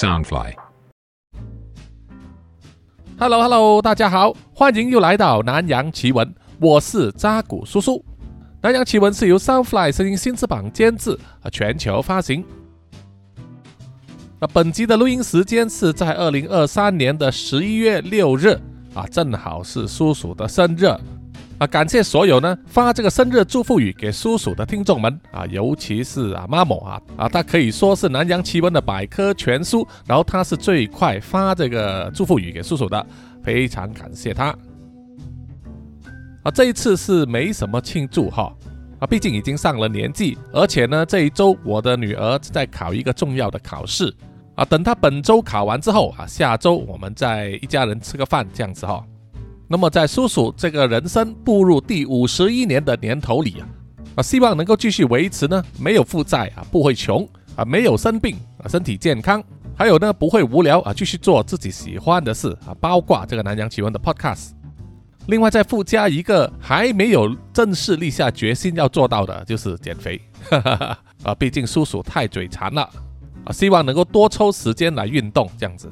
Soundfly。Hello Hello，大家好，欢迎又来到南洋奇闻，我是扎古叔叔。南洋奇闻是由 Soundfly 声音新翅膀监制和全球发行。那本集的录音时间是在二零二三年的十一月六日啊，正好是叔叔的生日啊！感谢所有呢发这个生日祝福语给叔叔的听众们啊，尤其是啊妈某啊啊，他可以说是南洋奇闻的百科全书，然后他是最快发这个祝福语给叔叔的，非常感谢他啊！这一次是没什么庆祝哈啊，毕竟已经上了年纪，而且呢这一周我的女儿在考一个重要的考试。啊，等她本周考完之后啊，下周我们再一家人吃个饭这样子哈。那么在叔叔这个人生步入第五十一年的年头里啊，啊，希望能够继续维持呢，没有负债啊，不会穷啊，没有生病啊，身体健康，还有呢不会无聊啊，继续做自己喜欢的事啊，包括这个南洋奇闻的 Podcast。另外再附加一个还没有正式立下决心要做到的，就是减肥。啊，毕竟叔叔太嘴馋了。啊，希望能够多抽时间来运动，这样子。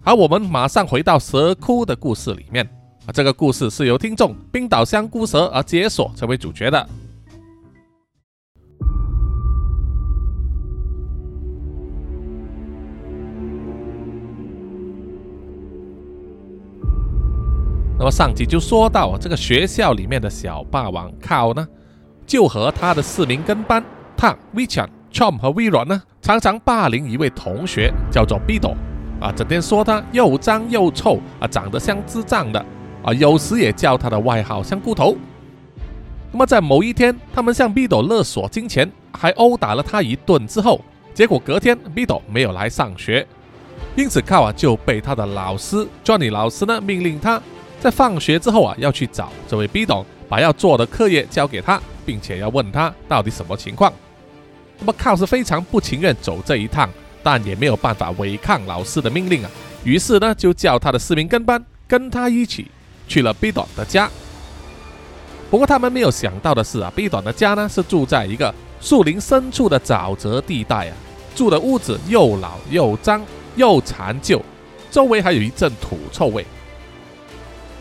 好，我们马上回到蛇窟的故事里面。啊，这个故事是由听众冰岛香菇蛇而解锁成为主角的。那么上集就说到啊，这个学校里面的小霸王靠呢，就和他的四名跟班烫、威强。Chom 和微软呢，常常霸凌一位同学，叫做 Bido，啊，整天说他又脏又臭，啊，长得像智障的，啊，有时也叫他的外号像菇头。那么在某一天，他们向 Bido 勒索金钱，还殴打了他一顿之后，结果隔天 Bido 没有来上学，因此靠啊就被他的老师 Johnny 老师呢命令他在放学之后啊要去找这位 Bido，把要做的课业交给他，并且要问他到底什么情况。那么靠是非常不情愿走这一趟，但也没有办法违抗老师的命令啊。于是呢，就叫他的四名跟班跟他一起去了 B 短的家。不过他们没有想到的是啊，B 短的家呢是住在一个树林深处的沼泽地带啊，住的屋子又老又脏又残旧，周围还有一阵土臭味。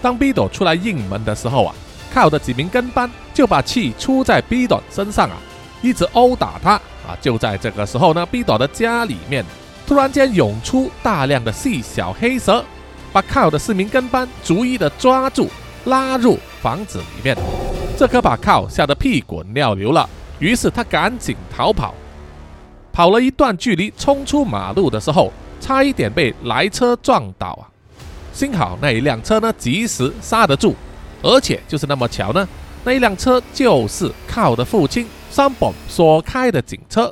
当 B 短出来应门的时候啊，靠的几名跟班就把气出在 B 短身上啊。一直殴打他啊！就在这个时候呢，B 朵的家里面突然间涌出大量的细小黑蛇，把靠的四名跟班逐一的抓住，拉入房子里面。这可把靠吓得屁滚尿流了，于是他赶紧逃跑。跑了一段距离，冲出马路的时候，差一点被来车撞倒啊！幸好那一辆车呢及时刹得住，而且就是那么巧呢，那一辆车就是靠的父亲。三本所开的警车，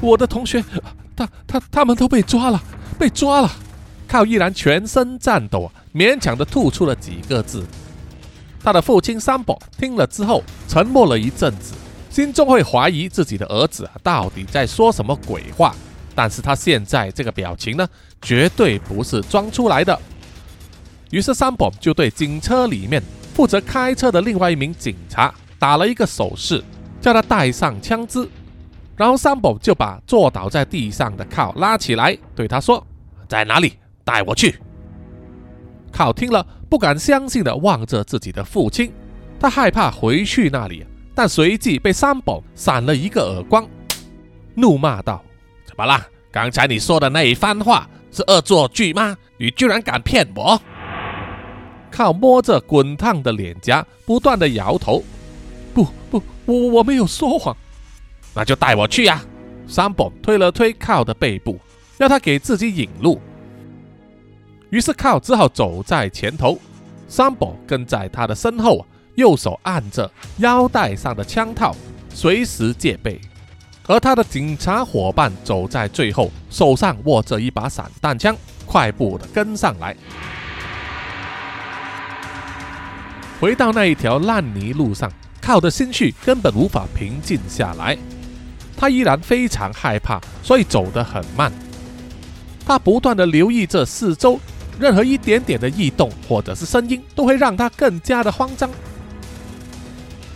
我的同学，他，他，他们都被抓了，被抓了。靠依然全身颤抖，勉强的吐出了几个字。他的父亲三本听了之后，沉默了一阵子，心中会怀疑自己的儿子到底在说什么鬼话。但是他现在这个表情呢，绝对不是装出来的。于是三宝就对警车里面负责开车的另外一名警察打了一个手势，叫他带上枪支。然后三宝就把坐倒在地上的靠拉起来，对他说：“在哪里？带我去。”靠听了不敢相信的望着自己的父亲，他害怕回去那里，但随即被三宝扇了一个耳光，怒骂道。怎么啦？刚才你说的那一番话是恶作剧吗？你居然敢骗我！靠摸着滚烫的脸颊，不断的摇头。不不，我我没有说谎。那就带我去呀！三宝推了推靠的背部，要他给自己引路。于是靠只好走在前头，三宝跟在他的身后，右手按着腰带上的枪套，随时戒备。而他的警察伙伴走在最后，手上握着一把散弹枪，快步的跟上来。回到那一条烂泥路上，靠的心绪根本无法平静下来。他依然非常害怕，所以走得很慢。他不断的留意着四周，任何一点点的异动或者是声音，都会让他更加的慌张。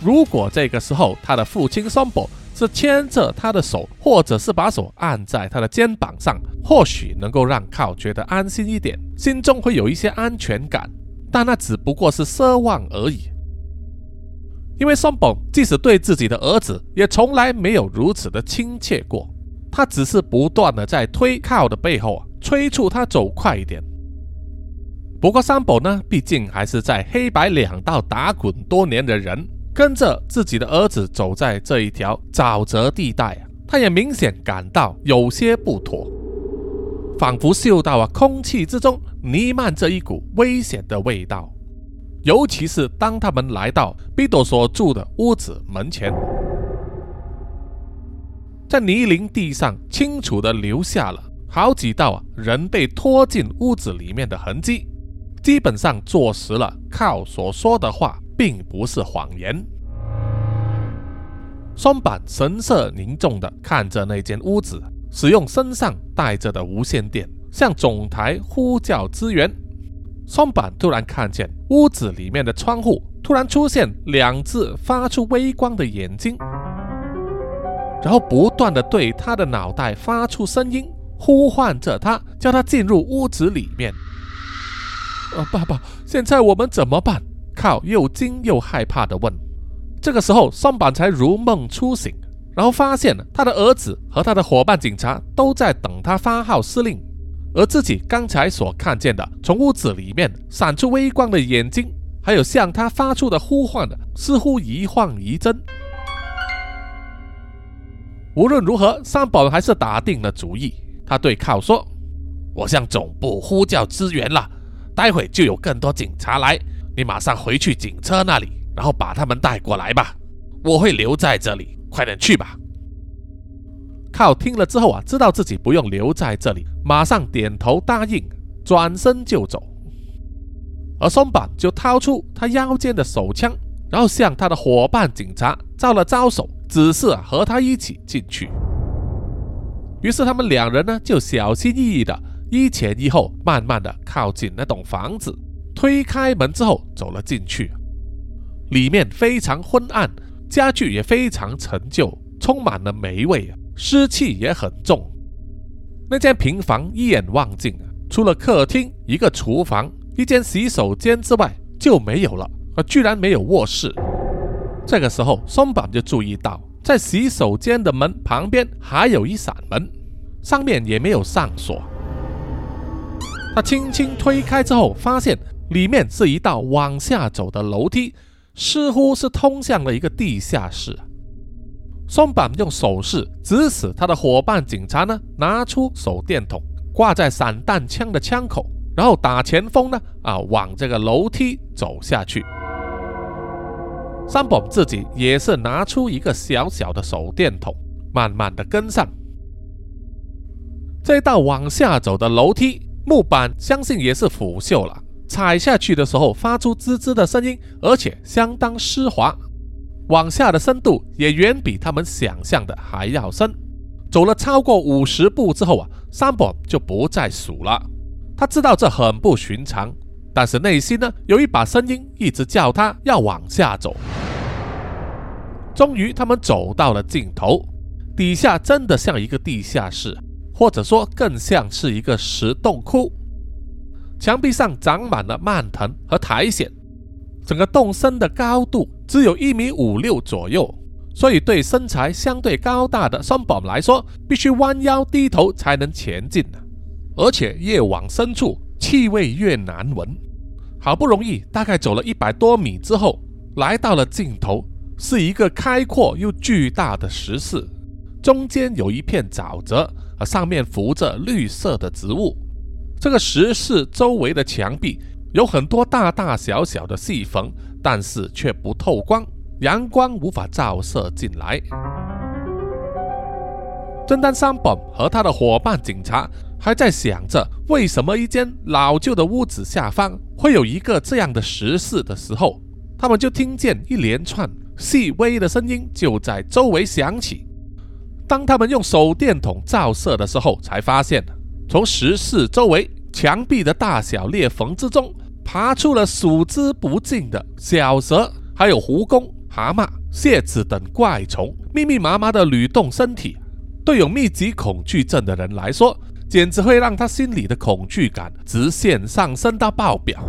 如果这个时候他的父亲桑博是牵着他的手，或者是把手按在他的肩膀上，或许能够让靠觉得安心一点，心中会有一些安全感。但那只不过是奢望而已。因为松本即使对自己的儿子，也从来没有如此的亲切过。他只是不断的在推靠的背后啊，催促他走快一点。不过三宝呢，毕竟还是在黑白两道打滚多年的人，跟着自己的儿子走在这一条沼泽地带啊，他也明显感到有些不妥，仿佛嗅到啊空气之中弥漫着一股危险的味道。尤其是当他们来到比多所住的屋子门前。在泥泞地上，清楚地留下了好几道啊人被拖进屋子里面的痕迹，基本上坐实了靠所说的话并不是谎言。松板神色凝重地看着那间屋子，使用身上带着的无线电向总台呼叫支援。松板突然看见屋子里面的窗户突然出现两只发出微光的眼睛。然后不断的对他的脑袋发出声音，呼唤着他，叫他进入屋子里面。呃，爸爸，现在我们怎么办？靠，又惊又害怕的问。这个时候，松坂才如梦初醒，然后发现他的儿子和他的伙伴警察都在等他发号施令，而自己刚才所看见的从屋子里面闪出微光的眼睛，还有向他发出的呼唤的，似乎一晃一真。无论如何，三宝还是打定了主意。他对靠说：“我向总部呼叫支援了，待会就有更多警察来。你马上回去警车那里，然后把他们带过来吧。我会留在这里，快点去吧。”靠听了之后啊，知道自己不用留在这里，马上点头答应，转身就走。而松坂就掏出他腰间的手枪，然后向他的伙伴警察招了招手。只是和他一起进去。于是他们两人呢，就小心翼翼的一前一后，慢慢的靠近那栋房子，推开门之后走了进去。里面非常昏暗，家具也非常陈旧，充满了霉味，湿气也很重。那间平房一眼望尽啊，除了客厅、一个厨房、一间洗手间之外就没有了，啊，居然没有卧室。这个时候，松坂就注意到，在洗手间的门旁边还有一扇门，上面也没有上锁。他轻轻推开之后，发现里面是一道往下走的楼梯，似乎是通向了一个地下室。松坂用手势指使他的伙伴警察呢，拿出手电筒挂在散弹枪的枪口，然后打前锋呢，啊，往这个楼梯走下去。三宝自己也是拿出一个小小的手电筒，慢慢的跟上。这道往下走的楼梯木板，相信也是腐朽了，踩下去的时候发出滋滋的声音，而且相当湿滑。往下的深度也远比他们想象的还要深。走了超过五十步之后啊，三宝就不再数了。他知道这很不寻常。但是内心呢，有一把声音一直叫他要往下走。终于，他们走到了尽头，底下真的像一个地下室，或者说更像是一个石洞窟。墙壁上长满了蔓藤和苔藓，整个洞身的高度只有一米五六左右，所以对身材相对高大的双宝来说，必须弯腰低头才能前进而且越往深处。气味越难闻，好不容易大概走了一百多米之后，来到了尽头，是一个开阔又巨大的石室，中间有一片沼泽，啊上面浮着绿色的植物。这个石室周围的墙壁有很多大大小小的细缝，但是却不透光，阳光无法照射进来。正当三本和他的伙伴警察。还在想着为什么一间老旧的屋子下方会有一个这样的石室的时候，他们就听见一连串细微的声音就在周围响起。当他们用手电筒照射的时候，才发现从石室周围墙壁的大小裂缝之中，爬出了数之不尽的小蛇，还有蜈蚣、蛤蟆、蝎子等怪虫，密密麻麻的蠕动身体。对有密集恐惧症的人来说，简直会让他心里的恐惧感直线上升到爆表。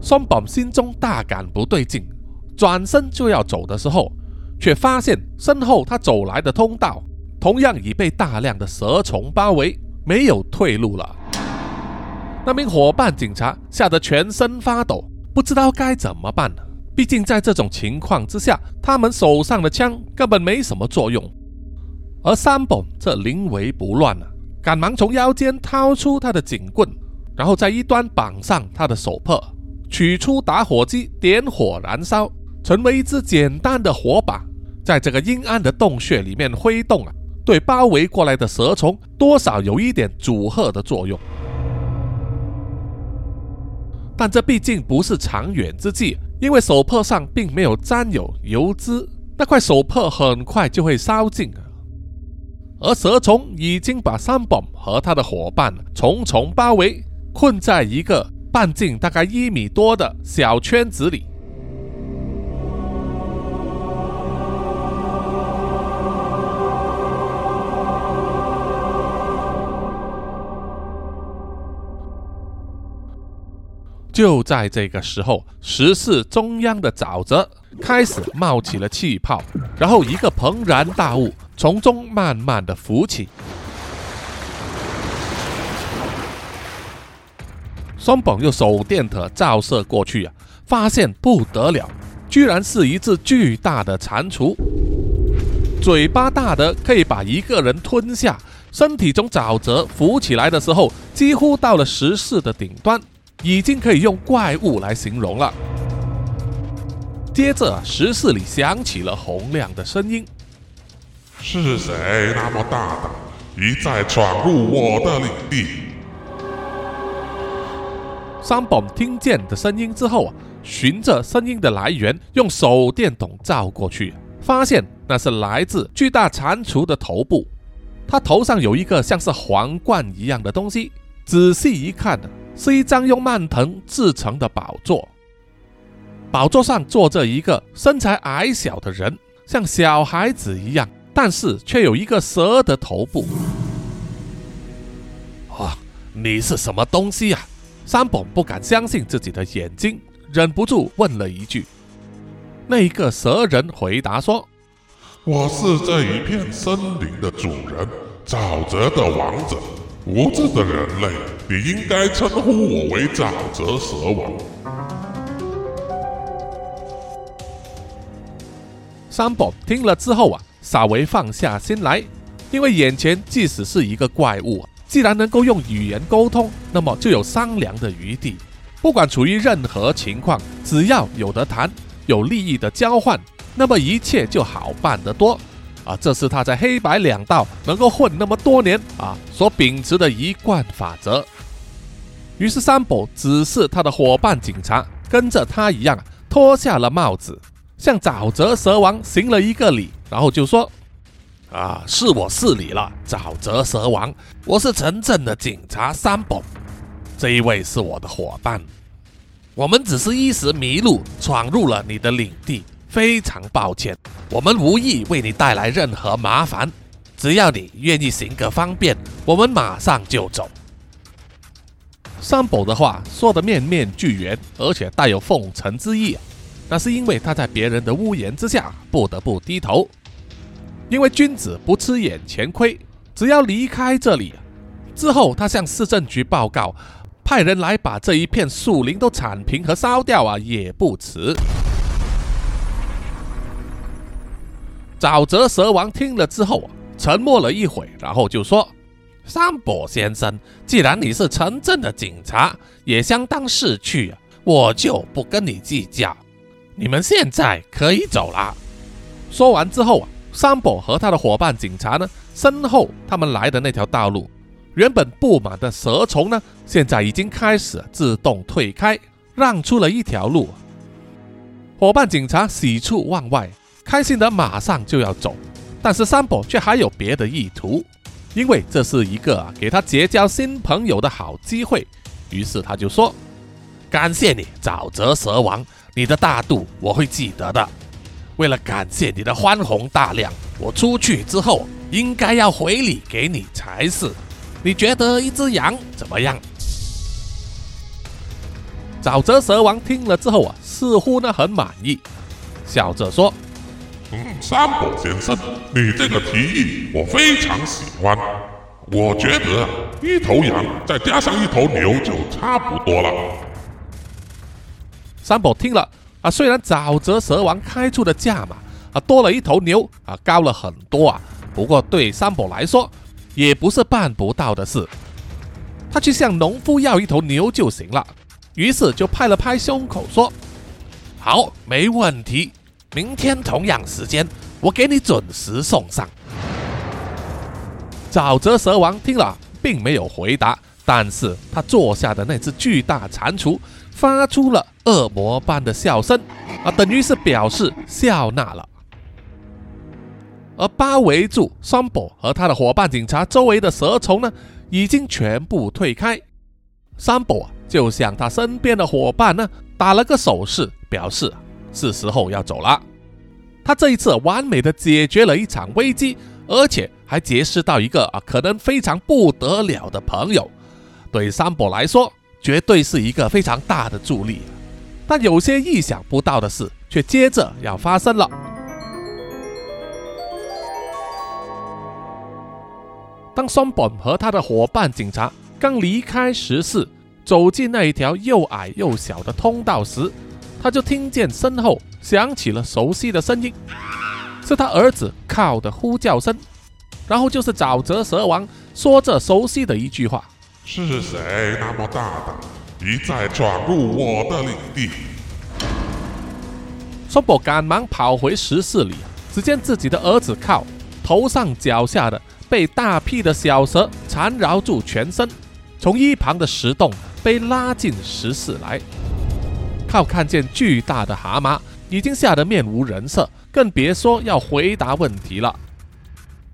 松本心中大感不对劲，转身就要走的时候，却发现身后他走来的通道同样已被大量的蛇虫包围，没有退路了。那名伙伴警察吓得全身发抖，不知道该怎么办。毕竟在这种情况之下，他们手上的枪根本没什么作用。而三本这临危不乱啊，赶忙从腰间掏出他的警棍，然后在一端绑上他的手帕，取出打火机，点火燃烧，成为一支简单的火把，在这个阴暗的洞穴里面挥动啊，对包围过来的蛇虫多少有一点阻吓的作用。但这毕竟不是长远之计，因为手帕上并没有沾有油脂，那块手帕很快就会烧尽。而蛇虫已经把三本和他的伙伴重重包围，困在一个半径大概一米多的小圈子里。就在这个时候，石室中央的沼泽开始冒起了气泡，然后一个庞然大物。从中慢慢的浮起，双本用手电筒照射过去啊，发现不得了，居然是一只巨大的蟾蜍，嘴巴大的可以把一个人吞下，身体从沼泽浮起来的时候，几乎到了石室的顶端，已经可以用怪物来形容了。接着，石室里响起了洪亮的声音。是谁那么大胆，一再闯入我的领地？三本听见的声音之后啊，循着声音的来源，用手电筒照过去，发现那是来自巨大蟾蜍的头部。它头上有一个像是皇冠一样的东西，仔细一看呢，是一张用蔓藤制成的宝座。宝座上坐着一个身材矮小的人，像小孩子一样。但是却有一个蛇的头部。啊，你是什么东西呀？三本不敢相信自己的眼睛，忍不住问了一句。那一个蛇人回答说：“我是这一片森林的主人，沼泽的王者。无知的人类，你应该称呼我为沼泽蛇王。”三宝听了之后啊。稍微放下心来，因为眼前即使是一个怪物，既然能够用语言沟通，那么就有商量的余地。不管处于任何情况，只要有得谈，有利益的交换，那么一切就好办得多。啊，这是他在黑白两道能够混那么多年啊所秉持的一贯法则。于是三宝指示他的伙伴警察跟着他一样脱下了帽子。向沼泽蛇王行了一个礼，然后就说：“啊，是我失礼了，沼泽蛇王，我是城镇的警察三宝，这一位是我的伙伴，我们只是一时迷路，闯入了你的领地，非常抱歉，我们无意为你带来任何麻烦，只要你愿意行个方便，我们马上就走。”三宝的话说的面面俱圆，而且带有奉承之意。那是因为他在别人的屋檐之下不得不低头，因为君子不吃眼前亏。只要离开这里之后，他向市政局报告，派人来把这一片树林都铲平和烧掉啊，也不迟。沼泽蛇王听了之后，沉默了一会，然后就说：“三伯先生，既然你是城镇的警察，也相当识趣，我就不跟你计较。”你们现在可以走了。说完之后啊，三宝和他的伙伴警察呢，身后他们来的那条道路，原本布满的蛇虫呢，现在已经开始自动退开，让出了一条路。伙伴警察喜出望外，开心的马上就要走，但是三宝却还有别的意图。因为这是一个啊给他结交新朋友的好机会。于是他就说：“感谢你，沼泽蛇王，你的大度我会记得的。为了感谢你的宽宏大量，我出去之后应该要回礼给你才是。你觉得一只羊怎么样？”沼泽蛇王听了之后啊，似乎呢很满意，笑着说：“嗯，山伯先生，你这个提议我非常喜欢。我觉得啊，一头羊再加上一头牛就差不多了。”山伯听了啊，虽然沼泽蛇王开出的价码啊多了一头牛啊高了很多啊，不过对山伯来说也不是办不到的事，他去向农夫要一头牛就行了。于是就拍了拍胸口说：“好，没问题。明天同样时间，我给你准时送上。”沼泽蛇王听了，并没有回答，但是他坐下的那只巨大蟾蜍发出了恶魔般的笑声，啊，等于是表示笑纳了。而包围住桑博和他的伙伴警察周围的蛇虫呢，已经全部退开。桑博。就向他身边的伙伴呢打了个手势，表示是时候要走了。他这一次完美的解决了一场危机，而且还结识到一个啊可能非常不得了的朋友，对山伯来说绝对是一个非常大的助力。但有些意想不到的事却接着要发生了。当松本和他的伙伴警察刚离开时事。走进那一条又矮又小的通道时，他就听见身后响起了熟悉的声音，是他儿子靠的呼叫声。然后就是沼泽蛇王说着熟悉的一句话：“是谁那么大胆，一再闯入我的领地？”松伯赶忙跑回石室里，只见自己的儿子靠头上脚下的被大批的小蛇缠绕住全身，从一旁的石洞。被拉进石室来，靠看见巨大的蛤蟆，已经吓得面无人色，更别说要回答问题了。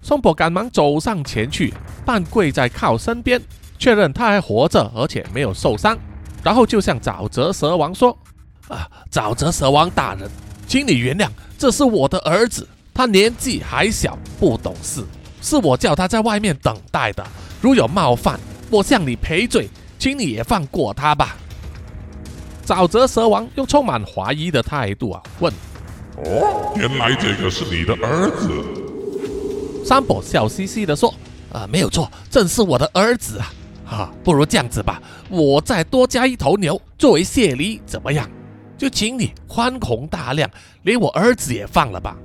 松柏赶忙走上前去，半跪在靠身边，确认他还活着，而且没有受伤，然后就向沼泽蛇王说：“啊，沼泽蛇王大人，请你原谅，这是我的儿子，他年纪还小，不懂事，是我叫他在外面等待的。如有冒犯，我向你赔罪。”请你也放过他吧。沼泽蛇王用充满怀疑的态度啊问：“哦，原来这个是你的儿子？”山伯笑嘻嘻地说：“啊，没有错，正是我的儿子啊！哈，不如这样子吧，我再多加一头牛作为谢礼，怎么样？就请你宽宏大量，连我儿子也放了吧。”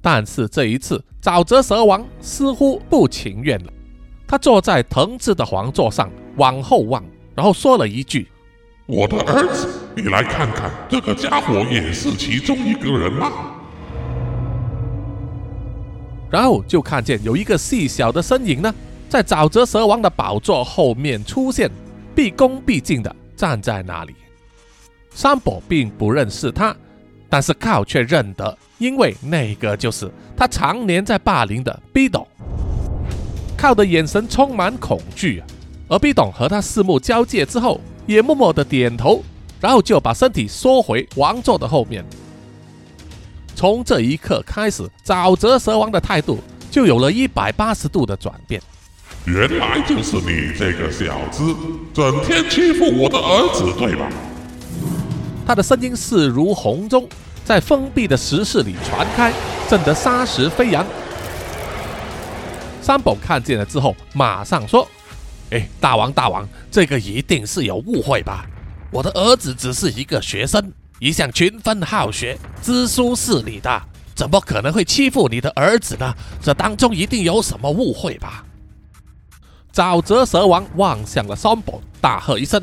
但是这一次，沼泽蛇王似乎不情愿了。他坐在藤制的皇座上，往后望，然后说了一句：“我的儿子，你来看看，这个家伙也是其中一个人吗？”然后就看见有一个细小的身影呢，在沼泽蛇王的宝座后面出现，毕恭毕敬的站在那里。山伯并不认识他，但是靠却认得，因为那个就是他常年在霸凌的毕斗。靠的眼神充满恐惧，而毕董和他四目交界之后，也默默的点头，然后就把身体缩回王座的后面。从这一刻开始，沼泽蛇王的态度就有了一百八十度的转变。原来就是你这个小子，整天欺负我的儿子，对吧？他的声音势如洪钟，在封闭的石室里传开，震得沙石飞扬。三宝看见了之后，马上说：“哎，大王大王，这个一定是有误会吧？我的儿子只是一个学生，一向勤奋好学，知书识礼的，怎么可能会欺负你的儿子呢？这当中一定有什么误会吧？”沼泽蛇王望向了三宝，大喝一声：“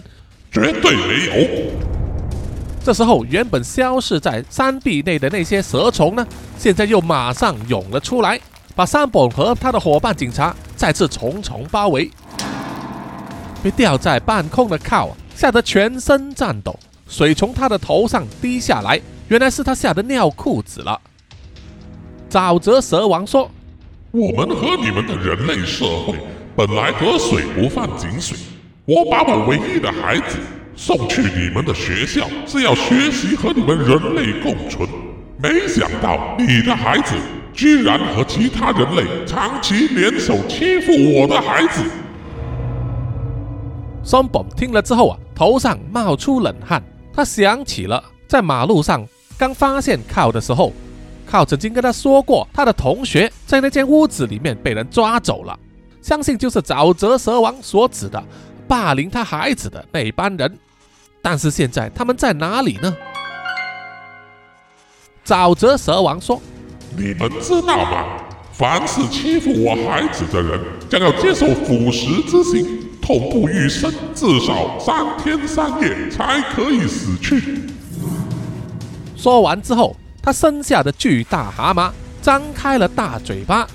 绝对没有！”这时候，原本消失在山壁内的那些蛇虫呢，现在又马上涌了出来。把山本和他的伙伴警察再次重重包围，被吊在半空的靠吓得全身颤抖，水从他的头上滴下来，原来是他吓得尿裤子了。沼泽蛇王说：“我们和你们的人类社会本来河水不犯井水。我把我唯一的孩子送去你们的学校，是要学习和你们人类共存。没想到你的孩子居然和其他人类长期联手欺负我的孩子。松本听了之后啊，头上冒出冷汗。他想起了在马路上刚发现靠的时候，靠曾经跟他说过，他的同学在那间屋子里面被人抓走了，相信就是沼泽蛇王所指的。霸凌他孩子的那班人，但是现在他们在哪里呢？沼泽蛇王说：“你们知道吗？凡是欺负我孩子的人，将要接受腐蚀之刑，痛不欲生，至少三天三夜才可以死去。”说完之后，他身下的巨大蛤蟆张开了大嘴巴，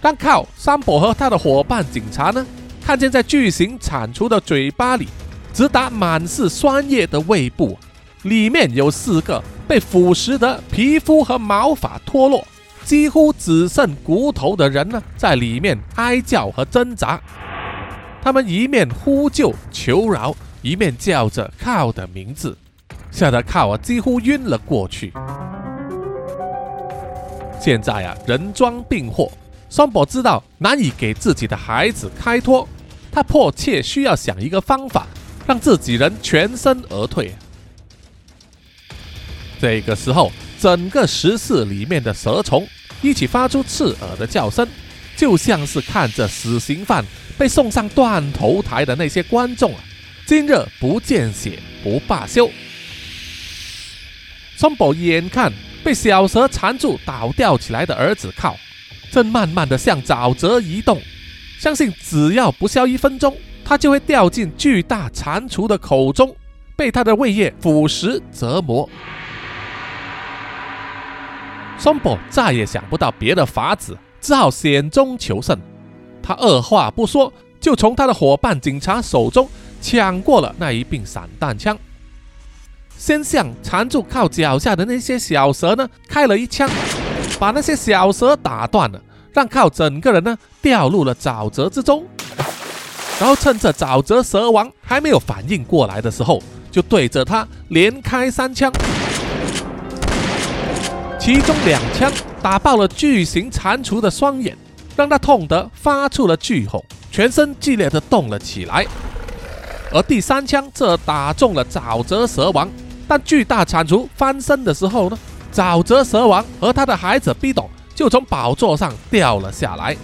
但靠山伯和他的伙伴警察呢？看见在巨型铲除的嘴巴里，直达满是酸液的胃部，里面有四个被腐蚀的皮肤和毛发脱落，几乎只剩骨头的人呢，在里面哀叫和挣扎。他们一面呼救求饶，一面叫着靠的名字，吓得靠啊几乎晕了过去。现在啊，人装病祸，双宝知道难以给自己的孩子开脱。他迫切需要想一个方法，让自己人全身而退。这个时候，整个石室里面的蛇虫一起发出刺耳的叫声，就像是看着死刑犯被送上断头台的那些观众啊！今日不见血不罢休。松宝眼看被小蛇缠住倒吊起来的儿子靠，正慢慢的向沼泽移动。相信只要不消一分钟，他就会掉进巨大蟾蜍的口中，被他的胃液腐蚀折磨。松本再也想不到别的法子，只好险中求胜。他二话不说，就从他的伙伴警察手中抢过了那一柄散弹枪，先向缠住靠脚下的那些小蛇呢开了一枪，把那些小蛇打断了。让靠整个人呢掉入了沼泽之中，然后趁着沼泽蛇王还没有反应过来的时候，就对着他连开三枪，其中两枪打爆了巨型蟾蜍的双眼，让他痛得发出了巨吼，全身剧烈的动了起来。而第三枪则打中了沼泽蛇王，但巨大蟾蜍翻身的时候呢，沼泽蛇王和他的孩子 B 董。就从宝座上掉了下来。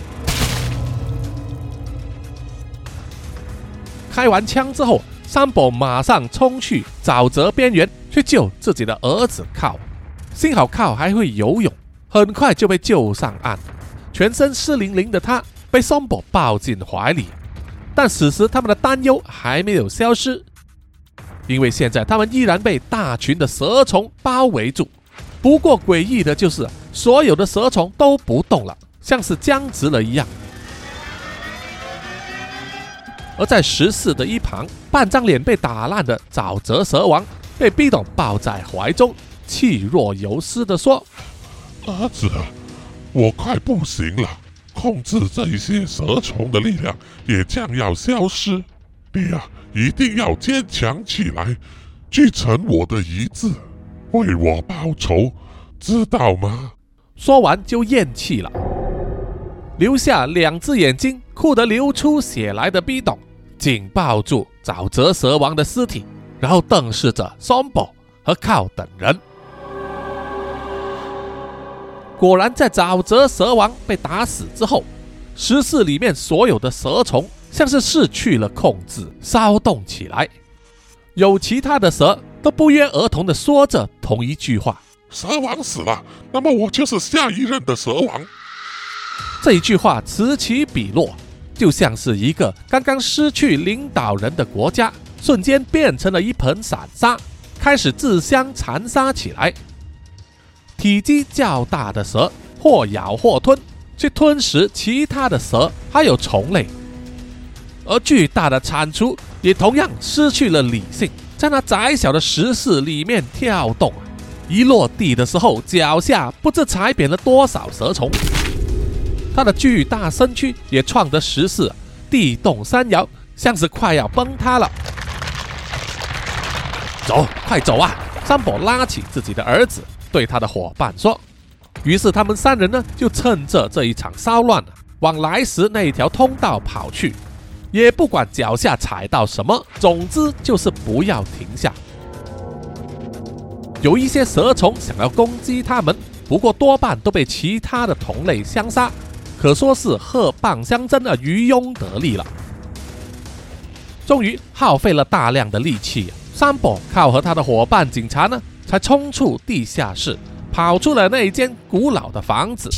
开完枪之后，三宝马上冲去沼泽边缘去救自己的儿子靠。幸好靠还会游泳，很快就被救上岸。全身湿淋淋的他被山伯抱进怀里。但此时他们的担忧还没有消失，因为现在他们依然被大群的蛇虫包围住。不过诡异的就是。所有的蛇虫都不动了，像是僵直了一样。而在石室的一旁，半张脸被打烂的沼泽蛇王被逼董抱在怀中，气若游丝地说：“儿子，我快不行了，控制这些蛇虫的力量也将要消失。你呀，一定要坚强起来，继承我的遗志，为我报仇，知道吗？”说完就咽气了，留下两只眼睛哭得流出血来的逼董，紧抱住沼泽蛇王的尸体，然后瞪视着 Sombo 和靠等人。果然，在沼泽蛇王被打死之后，石室里面所有的蛇虫像是失去了控制，骚动起来。有其他的蛇都不约而同地说着同一句话。蛇王死了，那么我就是下一任的蛇王。这一句话此起彼落，就像是一个刚刚失去领导人的国家，瞬间变成了一盆散沙，开始自相残杀起来。体积较大的蛇或咬或吞，去吞食其他的蛇还有虫类，而巨大的蟾蜍也同样失去了理性，在那窄小的石室里面跳动。一落地的时候，脚下不知踩扁了多少蛇虫。它的巨大身躯也撞得石室地动山摇，像是快要崩塌了。走，快走啊！山伯拉起自己的儿子，对他的伙伴说。于是他们三人呢，就趁着这一场骚乱，往来时那一条通道跑去，也不管脚下踩到什么，总之就是不要停下。有一些蛇虫想要攻击他们，不过多半都被其他的同类相杀，可说是鹤蚌相争啊，渔翁得利了。终于耗费了大量的力气，山伯靠和他的伙伴警察呢，才冲出地下室。跑出了那间古老的房子，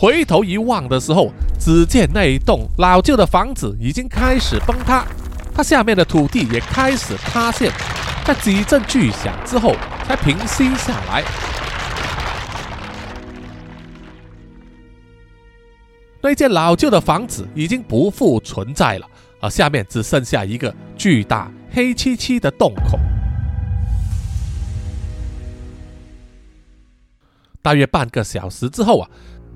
回头一望的时候，只见那一栋老旧的房子已经开始崩塌，它下面的土地也开始塌陷，在几阵巨响之后才平息下来。那间老旧的房子已经不复存在了，而下面只剩下一个巨大黑漆漆的洞口。大约半个小时之后啊，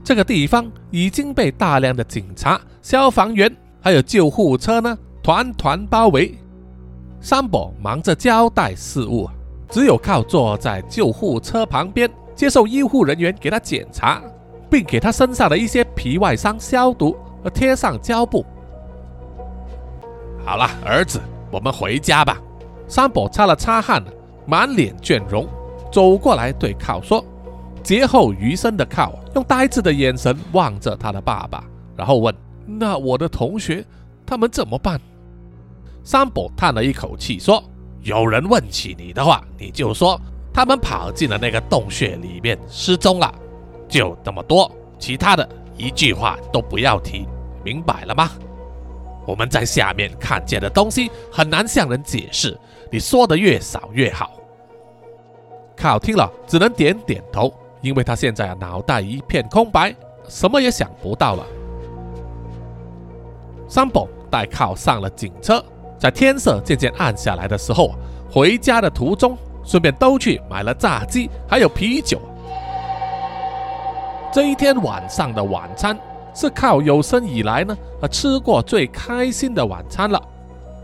这个地方已经被大量的警察、消防员还有救护车呢团团包围。三伯忙着交代事务，只有靠坐在救护车旁边，接受医护人员给他检查，并给他身上的一些皮外伤消毒和贴上胶布。好了，儿子，我们回家吧。三伯擦了擦汗，满脸倦容，走过来对靠说。劫后余生的靠用呆滞的眼神望着他的爸爸，然后问：“那我的同学他们怎么办？”山伯叹了一口气说：“有人问起你的话，你就说他们跑进了那个洞穴里面失踪了，就这么多，其他的一句话都不要提，明白了吗？我们在下面看见的东西很难向人解释，你说的越少越好。”靠听了只能点点头。因为他现在啊脑袋一片空白，什么也想不到了。三宝带靠上了警车，在天色渐渐暗下来的时候，回家的途中顺便都去买了炸鸡还有啤酒。这一天晚上的晚餐是靠有生以来呢呃吃过最开心的晚餐了，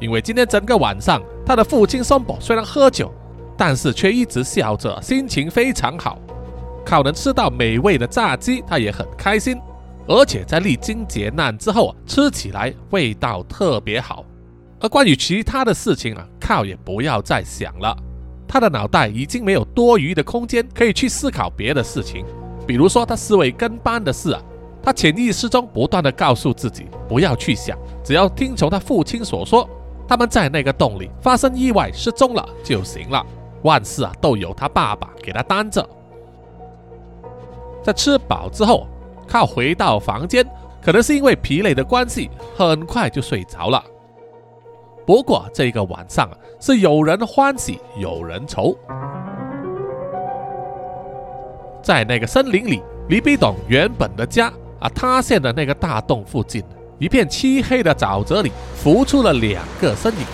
因为今天整个晚上他的父亲三宝虽然喝酒，但是却一直笑着，心情非常好。靠能吃到美味的炸鸡，他也很开心，而且在历经劫难之后啊，吃起来味道特别好。而关于其他的事情啊，靠也不要再想了，他的脑袋已经没有多余的空间可以去思考别的事情，比如说他思维跟班的事啊，他潜意识中不断的告诉自己不要去想，只要听从他父亲所说，他们在那个洞里发生意外失踪了就行了，万事啊都由他爸爸给他担着。在吃饱之后，靠回到房间，可能是因为疲累的关系，很快就睡着了。不过这个晚上是有人欢喜有人愁，在那个森林里，离比董原本的家啊塌陷的那个大洞附近，一片漆黑的沼泽里浮出了两个身影。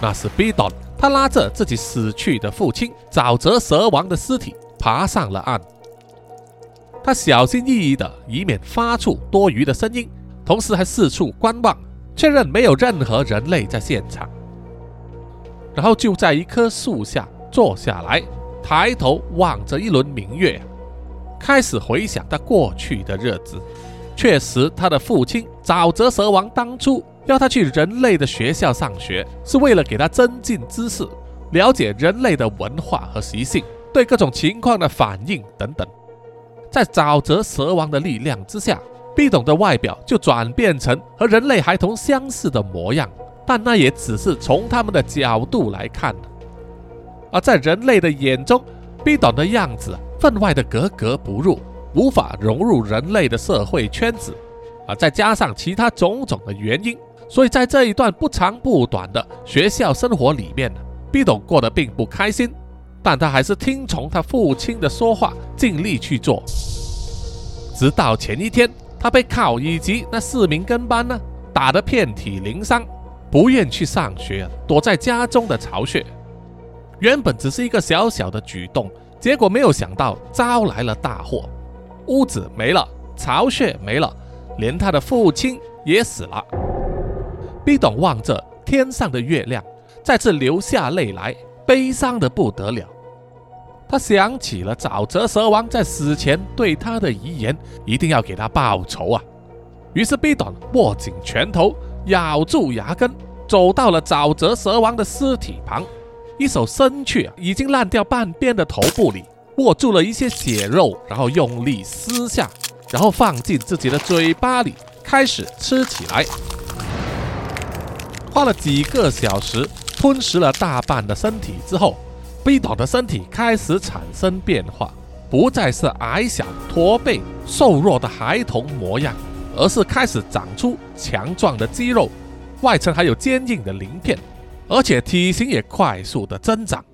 那是比董，他拉着自己死去的父亲沼泽蛇王的尸体爬上了岸。他小心翼翼的，以免发出多余的声音，同时还四处观望，确认没有任何人类在现场。然后就在一棵树下坐下来，抬头望着一轮明月，开始回想他过去的日子。确实，他的父亲沼泽蛇王当初要他去人类的学校上学，是为了给他增进知识，了解人类的文化和习性，对各种情况的反应等等。在沼泽蛇王的力量之下，毕董的外表就转变成和人类孩童相似的模样，但那也只是从他们的角度来看。而在人类的眼中，毕董的样子分外的格格不入，无法融入人类的社会圈子。啊，再加上其他种种的原因，所以在这一段不长不短的学校生活里面，毕董过得并不开心。但他还是听从他父亲的说话，尽力去做。直到前一天，他被靠以及那四名跟班呢打得遍体鳞伤，不愿去上学，躲在家中的巢穴。原本只是一个小小的举动，结果没有想到招来了大祸。屋子没了，巢穴没了，连他的父亲也死了。B 董望着天上的月亮，再次流下泪来，悲伤的不得了。他想起了沼泽蛇王在死前对他的遗言，一定要给他报仇啊！于是 B 董握紧拳头，咬住牙根，走到了沼泽蛇王的尸体旁，一手伸去已经烂掉半边的头部里，握住了一些血肉，然后用力撕下，然后放进自己的嘴巴里，开始吃起来。花了几个小时，吞食了大半的身体之后，B 董的身体开始产生变化，不再是矮小驼背、瘦弱的孩童模样，而是开始长出强壮的肌肉，外层还有坚硬的鳞片，而且体型也快速的增长。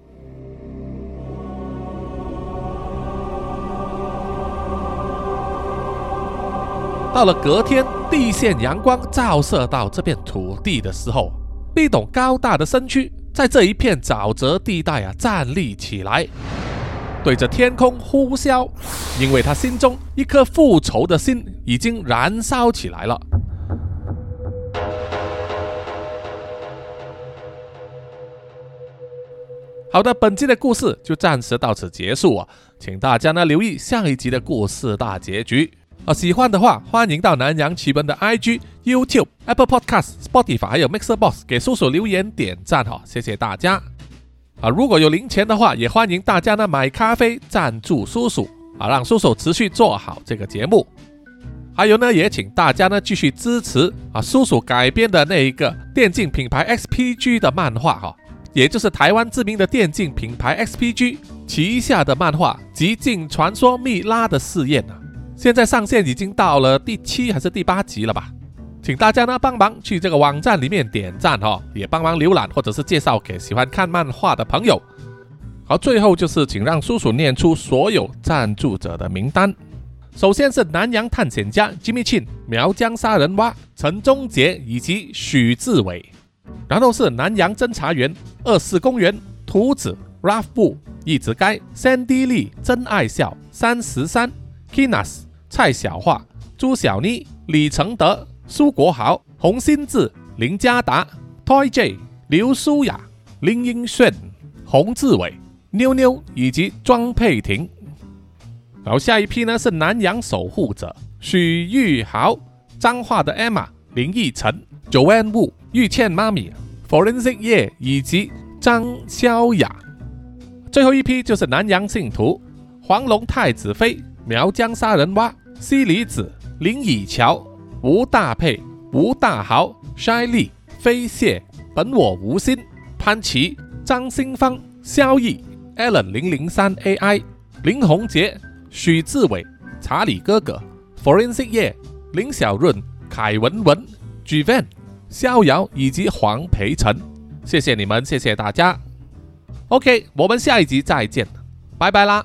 到了隔天，地线阳光照射到这片土地的时候，B 董高大的身躯在这一片沼泽地带啊站立起来，对着天空呼啸，因为他心中一颗复仇的心已经燃烧起来了。好的，本期的故事就暂时到此结束啊，请大家呢留意下一集的故事大结局。啊，喜欢的话，欢迎到南洋奇闻的 IG、YouTube、Apple Podcast、Spotify 还有 Mixer Box 给叔叔留言点赞哈，谢谢大家。啊，如果有零钱的话，也欢迎大家呢买咖啡赞助叔叔啊，让叔叔持续做好这个节目。还有呢，也请大家呢继续支持啊，叔叔改编的那一个电竞品牌 XPG 的漫画哈，也就是台湾知名的电竞品牌 XPG 旗下的漫画《极境传说：蜜拉的试验》啊。现在上线已经到了第七还是第八集了吧？请大家呢帮忙去这个网站里面点赞哈，也帮忙浏览或者是介绍给喜欢看漫画的朋友。好，最后就是请让叔叔念出所有赞助者的名单。首先是南洋探险家 Jimmy Chin、苗疆杀人蛙陈忠杰以及许志伟，然后是南洋侦查员二四公园图子 Ralph 布一直该 Sandy Lee 真爱笑三十三 Kinas。蔡小桦、朱小妮、李承德、苏国豪、洪新志、林家达、Toy J、刘舒雅、林英炫、洪志伟、妞妞以及庄佩婷。然后下一批呢是南洋守护者许玉豪、彰化的 Emma、林奕晨、Joanne Wu、玉倩妈咪、Forensic 叶以及张潇雅。最后一批就是南洋信徒黄龙太子妃。苗疆杀人蛙、西里子、林以乔、吴大佩、吴大豪、筛利、飞蟹、本我无心、潘琪、张新芳、萧毅、Allen 零零三 AI、林宏杰、许志伟、查理哥哥、Forensic 叶、林小润、凯文文、Gvan、逍遥以及黄培成，谢谢你们，谢谢大家。OK，我们下一集再见，拜拜啦。